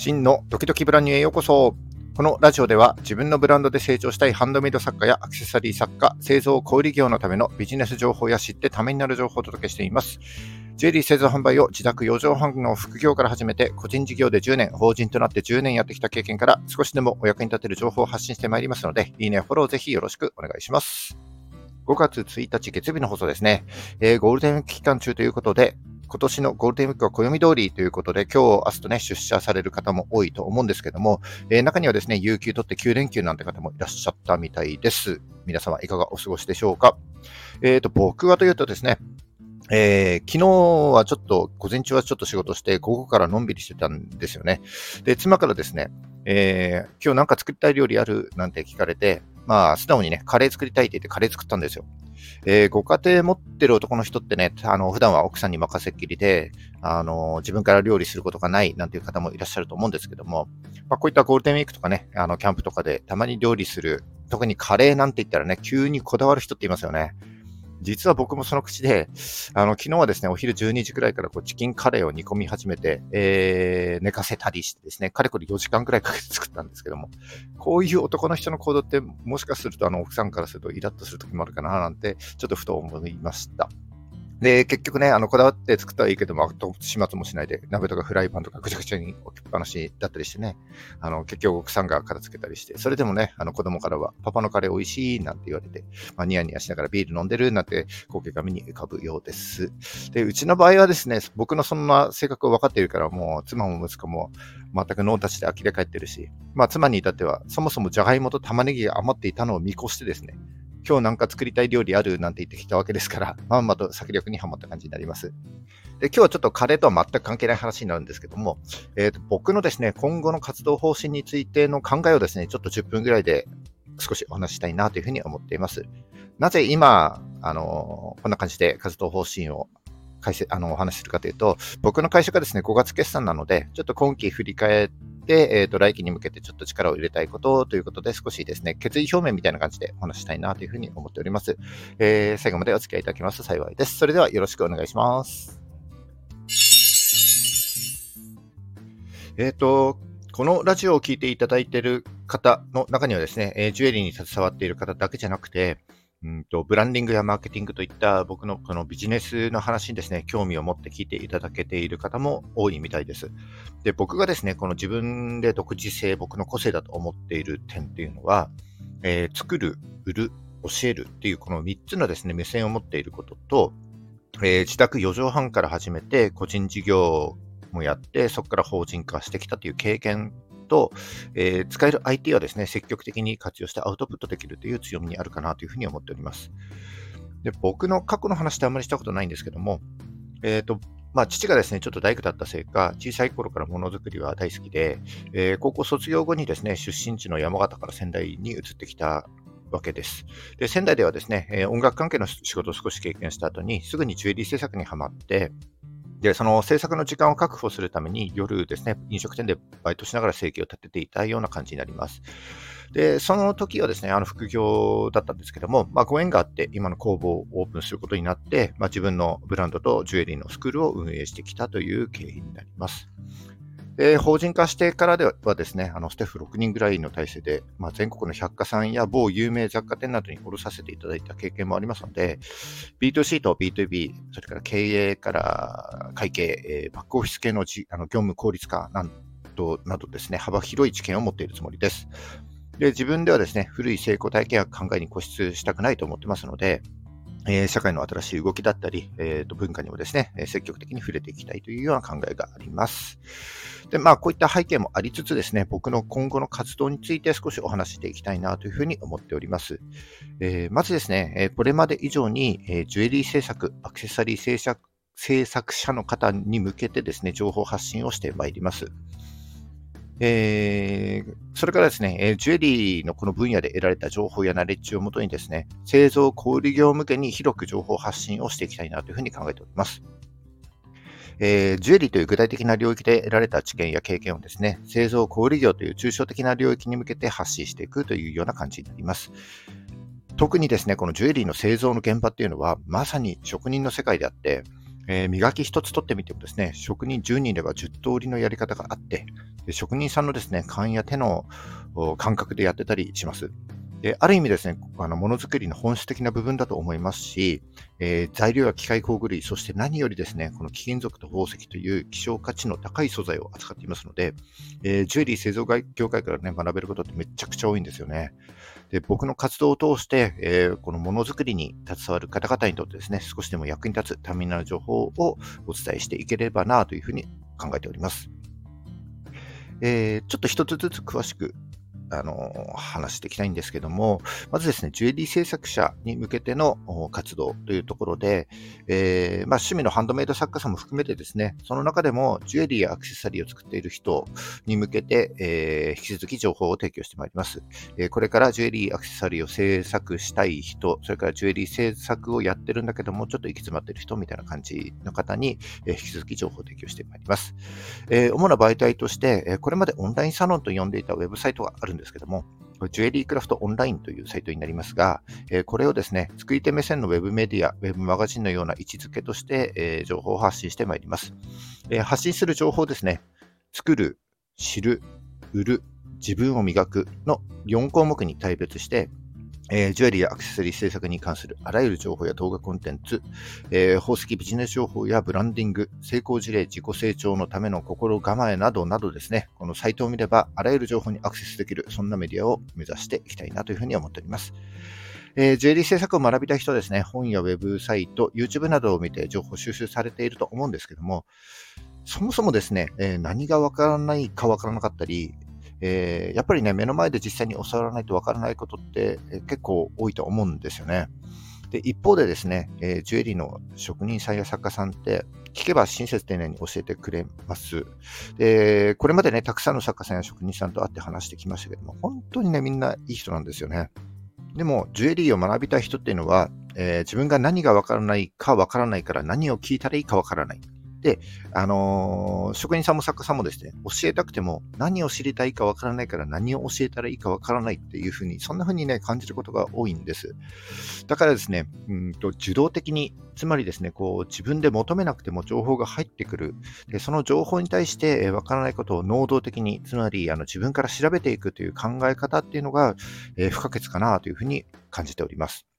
真のドキドキブランニュへようこそ。このラジオでは自分のブランドで成長したいハンドメイド作家やアクセサリー作家、製造小売業のためのビジネス情報や知ってためになる情報をお届けしています。ジュエリー製造販売を自宅4畳半の副業から始めて、個人事業で10年、法人となって10年やってきた経験から少しでもお役に立てる情報を発信してまいりますので、いいね、フォローぜひよろしくお願いします。5月1日月曜日の放送ですね。えー、ゴールデン期間中ということで、今年のゴールデンウィークは暦通りということで、今日、明日とね、出社される方も多いと思うんですけども、えー、中にはですね、有給取って9連休なんて方もいらっしゃったみたいです。皆様いかがお過ごしでしょうか？え、ー、と、僕はというとですね、えー、昨日はちょっと、午前中はちょっと仕事して、午後からのんびりしてたんですよね。で、妻からですね、えー、今日なんか作りたい料理ある？なんて聞かれて、まあ、素直にね、カレー作りたいって言ってカレー作ったんですよ。えー、ご家庭持ってる男の人ってね、あの、普段は奥さんに任せっきりで、あの、自分から料理することがないなんていう方もいらっしゃると思うんですけども、まあ、こういったゴールデンウィークとかね、あの、キャンプとかでたまに料理する、特にカレーなんて言ったらね、急にこだわる人っていますよね。実は僕もその口で、あの、昨日はですね、お昼12時くらいからこうチキンカレーを煮込み始めて、えー、寝かせたりしてですね、かれこれ4時間くらいかけて作ったんですけども、こういう男の人の行動って、もしかするとあの、奥さんからするとイラッとする時もあるかななんて、ちょっとふと思いました。で、結局ね、あの、こだわって作ったらいいけども、始末もしないで、鍋とかフライパンとかぐちゃぐちゃに置きっぱなしだったりしてね、あの、結局奥さんが片付けたりして、それでもね、あの、子供からは、パパのカレー美味しいなんて言われて、まあ、ニヤニヤしながらビール飲んでるなんて光景が目に浮かぶようです。で、うちの場合はですね、僕のそんな性格を分かっているから、もう、妻も息子も全くノータッチで呆れ返ってるし、まあ、妻に至っては、そもそもじゃがいもと玉ねぎが余っていたのを見越してですね、今日なんか作りたい料理あるなんて言ってきたわけですから、まんまと策略にはまった感じになります。で今日はちょっとカレーとは全く関係ない話になるんですけども、えーと、僕のですね、今後の活動方針についての考えをですね、ちょっと10分ぐらいで少しお話したいなというふうに思っています。なぜ今、あのこんな感じで活動方針を解説あのお話しするかというと、僕の会社がですね、5月決算なので、ちょっと今期振り返って、でえっ、ー、と、来期に向けてちょっと力を入れたいことということで、少しですね、決意表明みたいな感じでお話したいなというふうに思っております。えー、最後までお付き合いいただきます幸いです。それではよろしくお願いします。えっ、ー、と、このラジオを聴いていただいている方の中にはですね、えジュエリーに携わっている方だけじゃなくて、うんと、ブランディングやマーケティングといった僕のこのビジネスの話にですね、興味を持って聞いていただけている方も多いみたいです。で、僕がですね、この自分で独自性、僕の個性だと思っている点っていうのは、えー、作る、売る、教えるっていうこの3つのですね、目線を持っていることと、えー、自宅4畳半から始めて個人事業もやって、そこから法人化してきたという経験と、えー、使える IT はですね、積極的に活用してアウトプットできるという強みにあるかなというふうに思っております。で僕の過去の話ってあんまりしたことないんですけども、えっ、ー、と、まあ、父がですね、ちょっと大工だったせいか、小さい頃からものづくりは大好きで、えー、高校卒業後にですね、出身地の山形から仙台に移ってきたわけです。で、仙台ではですね、え、音楽関係の仕事を少し経験した後に、すぐにジュエリー制作にはまって、で、その制作の時間を確保するために夜ですね、飲食店でバイトしながら生計を立てていたような感じになります。で、その時はですね、あの副業だったんですけども、まあ、ご縁があって今の工房をオープンすることになって、まあ、自分のブランドとジュエリーのスクールを運営してきたという経緯になります。で、法人化してからではですね、あのスタッフ6人ぐらいの体制で、まあ、全国の百貨さんや某有名雑貨店などに卸させていただいた経験もありますので、B2C と B2B、それから経営から会計、えー、バックオフィス系のじあの業務効率化などなどですね、幅広い知見を持っているつもりです。で、自分ではですね、古い成功体験や考えに固執したくないと思ってますので、え、社会の新しい動きだったり、えー、と文化にもですね、積極的に触れていきたいというような考えがあります。で、まあ、こういった背景もありつつですね、僕の今後の活動について少しお話していきたいなというふうに思っております。えー、まずですね、えこれまで以上に、えジュエリー制作、アクセサリー制作制作者の方に向けてですね、情報発信をしてまいります。えー、それからですね、えジュエリーのこの分野で得られた情報やナレッジをもとにですね、製造小売業向けに広く情報発信をしていきたいなというふうに考えております。えー、ジュエリーという具体的な領域で得られた知見や経験をですね、製造小売業という抽象的な領域に向けて発信していくというような感じになります。特にですね、このジュエリーの製造の現場っていうのは、まさに職人の世界であって、えー、磨き一つ取ってみてもですね、職人10人いれば10通りのやり方があって、で職人さんのですね、勘や手の感覚でやってたりします。である意味ですね、あのものづくりの本質的な部分だと思いますし、えー、材料や機械工具類、そして何よりですね、この貴金属と宝石という希少価値の高い素材を扱っていますので、えー、ジュエリー製造業界からね、学べることってめちゃくちゃ多いんですよね。で僕の活動を通して、えー、このものづくりに携わる方々にとってですね、少しでも役に立つためになる情報をお伝えしていければなというふうに考えております。えー、ちょっと一つずつ詳しくあの、話していきたいんですけども、まずですね、ジュエリー制作者に向けての活動というところで、えー、まあ、趣味のハンドメイド作家さんも含めてですね、その中でもジュエリーやアクセサリーを作っている人に向けて、えー、引き続き情報を提供してまいります。えー、これからジュエリー、アクセサリーを制作したい人、それからジュエリー制作をやってるんだけども、ちょっと行き詰まってる人みたいな感じの方に、え引き続き情報を提供してまいります。え主な媒体として、これまでオンラインサロンと呼んでいたウェブサイトがあるんですですけども、ジュエリークラフトオンラインというサイトになりますが、えこれをですね、作り手目線のウェブメディア、ウェブマガジンのような位置づけとして、え情報を発信してまいります。え発信する情報ですね、作る、知る、売る、自分を磨くの4項目に対別して、えー、ジュエリーやアクセサリー制作に関するあらゆる情報や動画コンテンツ、えー、宝石ビジネス情報やブランディング、成功事例、自己成長のための心構えなどなどですね、このサイトを見ればあらゆる情報にアクセスできる、そんなメディアを目指していきたいなというふうに思っております。えー、ジュエリー制作を学びたい人はですね、本やウェブサイト、YouTube などを見て情報収集されていると思うんですけども、そもそもですね、えー、何がわからないかわからなかったり、えー、やっぱりね、目の前で実際に教わらないとわからないことって、えー、結構多いと思うんですよね。で、一方でですね、えー、ジュエリーの職人さんや作家さんって、聞けば親切丁寧に教えてくれます。で、これまでね、たくさんの作家さんや職人さんと会って話してきましたけども、本当にね、みんないい人なんですよね。でも、ジュエリーを学びたい人っていうのは、えー、自分が何がわからないかわからないから何を聞いたらいいかわからない。で、あのー、職人さんも作家さんもですね、教えたくても何を知りたいかわからないから何を教えたらいいかわからないっていうふうに、そんなふうにね、感じることが多いんです。だからですね、うんと受動的に、つまりですね、こう自分で求めなくても情報が入ってくる。でその情報に対してわからないことを能動的に、つまりあの自分から調べていくという考え方っていうのが、えー、不可欠かなというふうに感じております。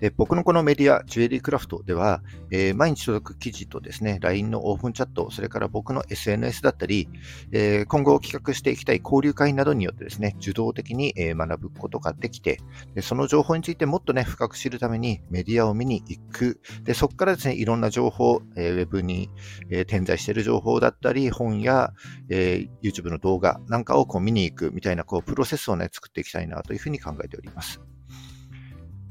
で僕のこのメディア、ジュエリークラフトでは、えー、毎日届く記事とですね、LINE のオープンチャット、それから僕の SNS だったり、えー、今後企画していきたい交流会などによってですね、受動的に、学ぶことができてで、その情報についてもっとね、深く知るためにメディアを見に行く。で、そこからですね、いろんな情報、えー、ウェブに、え点在している情報だったり、本や、え YouTube の動画なんかをこう見に行くみたいなこうプロセスをね、作っていきたいなというふうに考えております。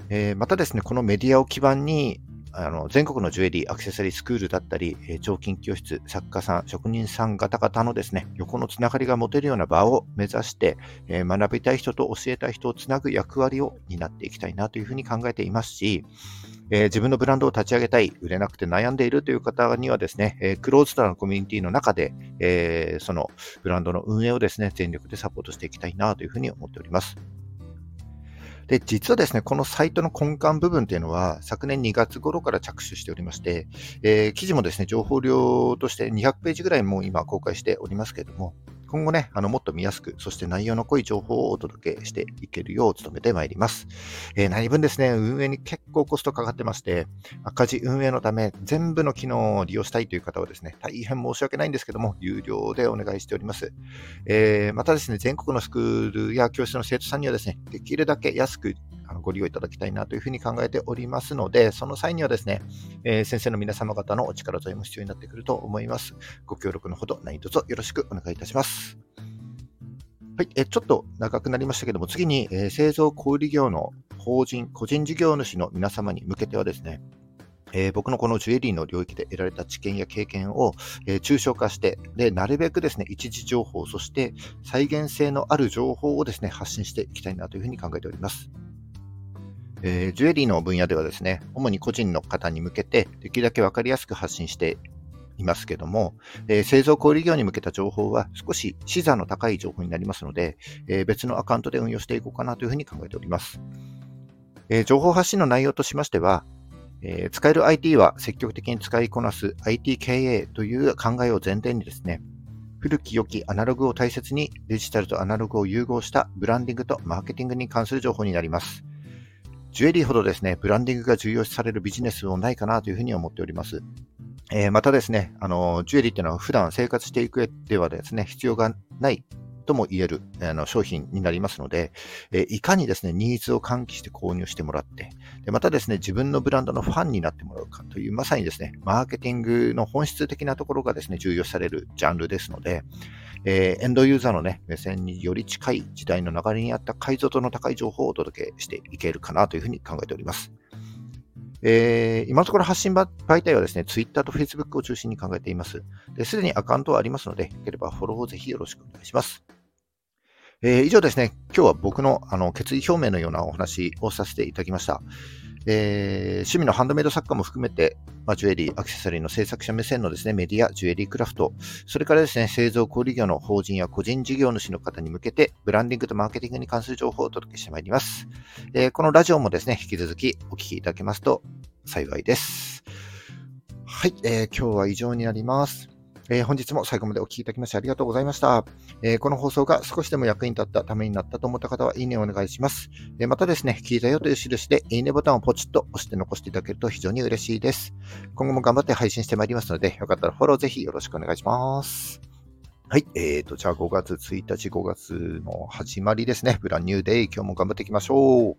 えー、またですね、このメディアを基盤に、あの全国のジュエリー、アクセサリースクールだったり、えー、彫金教室、作家さん、職人さん方々のですね、横のつながりが持てるような場を目指して、えー、学びたい人と教えたい人をつなぐ役割を担っていきたいなというふうに考えていますし、えー、自分のブランドを立ち上げたい、売れなくて悩んでいるという方にはですね、えー、クローズドなコミュニティの中で、えー、そのブランドの運営をですね、全力でサポートしていきたいなというふうに思っております。で、実はですね、このサイトの根幹部分っていうのは、昨年2月頃から着手しておりまして、えー、記事もですね、情報量として200ページぐらいも今公開しておりますけれども、今後ね、あの、もっと見やすく、そして内容の濃い情報をお届けしていけるよう努めてまいります。えー、何分ですね、運営に結構コストかかってまして、赤字運営のため、全部の機能を利用したいという方はですね、大変申し訳ないんですけども、有料でお願いしております。えー、またですね、全国のスクールや教室の生徒さんにはですね、できるだけ安くあのご利用いただきたいなというふうに考えておりますので、その際にはですね、えー、先生の皆様方のお力添えも必要になってくると思います。ご協力のほど何卒よろしくお願いいたします。はい、えちょっと長くなりましたけども、次に、え、製造小売業の法人、個人事業主の皆様に向けてはですね、えー、僕のこのジュエリーの領域で得られた知見や経験を、えー、抽象化して、で、なるべくですね、一時情報、そして再現性のある情報をですね、発信していきたいなというふうに考えております。えー、ジュエリーの分野ではですね、主に個人の方に向けて、できるだけわかりやすく発信していますけども、えー、製造小売業に向けた情報は少し視座の高い情報になりますので、えー、別のアカウントで運用していこうかなというふうに考えております。えー、情報発信の内容としましては、えー、使える IT は積極的に使いこなす IT 経営という考えを前提にですね、古き良きアナログを大切にデジタルとアナログを融合したブランディングとマーケティングに関する情報になります。ジュエリーほどですね、ブランディングが重要視されるビジネスもないかなというふうに思っております。えー、またですね、あの、ジュエリーっていうのは普段生活していく上ではですね、必要がないとも言えるあの商品になりますので、えいかにですね、ニーズを喚起して購入してもらって、でまたですね、自分のブランドのファンになってもらうかという、まさにですね、マーケティングの本質的なところがですね、重要されるジャンルですので、えー、エンドユーザーのね、目線により近い時代の流れにあった解像度の高い情報をお届けしていけるかなというふうに考えております。えー、今のところ発信媒体はですね、Twitter と Facebook を中心に考えています。すでにアカウントはありますので、よければフォローをぜひよろしくお願いします。えー、以上ですね、今日は僕のあの決意表明のようなお話をさせていただきました。えー、趣味のハンドメイド作家も含めて、まあ、ジュエリー、アクセサリーの制作者目線のですね、メディア、ジュエリークラフト、それからですね、製造小売業の法人や個人事業主の方に向けて、ブランディングとマーケティングに関する情報をお届けしてまいります。えー、このラジオもですね、引き続きお聞きいただけますと幸いです。はい、えー、今日は以上になります。えー、本日も最後までお聴きいただきましてありがとうございました、えー、この放送が少しでも役に立ったためになったと思った方は、いいねをお願いします。え、またですね、聞いたよという印で、いいねボタンをポチッと押して残していただけると非常に嬉しいです。今後も頑張って配信してまいりますので、よかったらフォローぜひよろしくお願いします。はい。えーと、じゃあ5月1日、5月の始まりですね。ブランニューデイ。今日も頑張っていきましょう。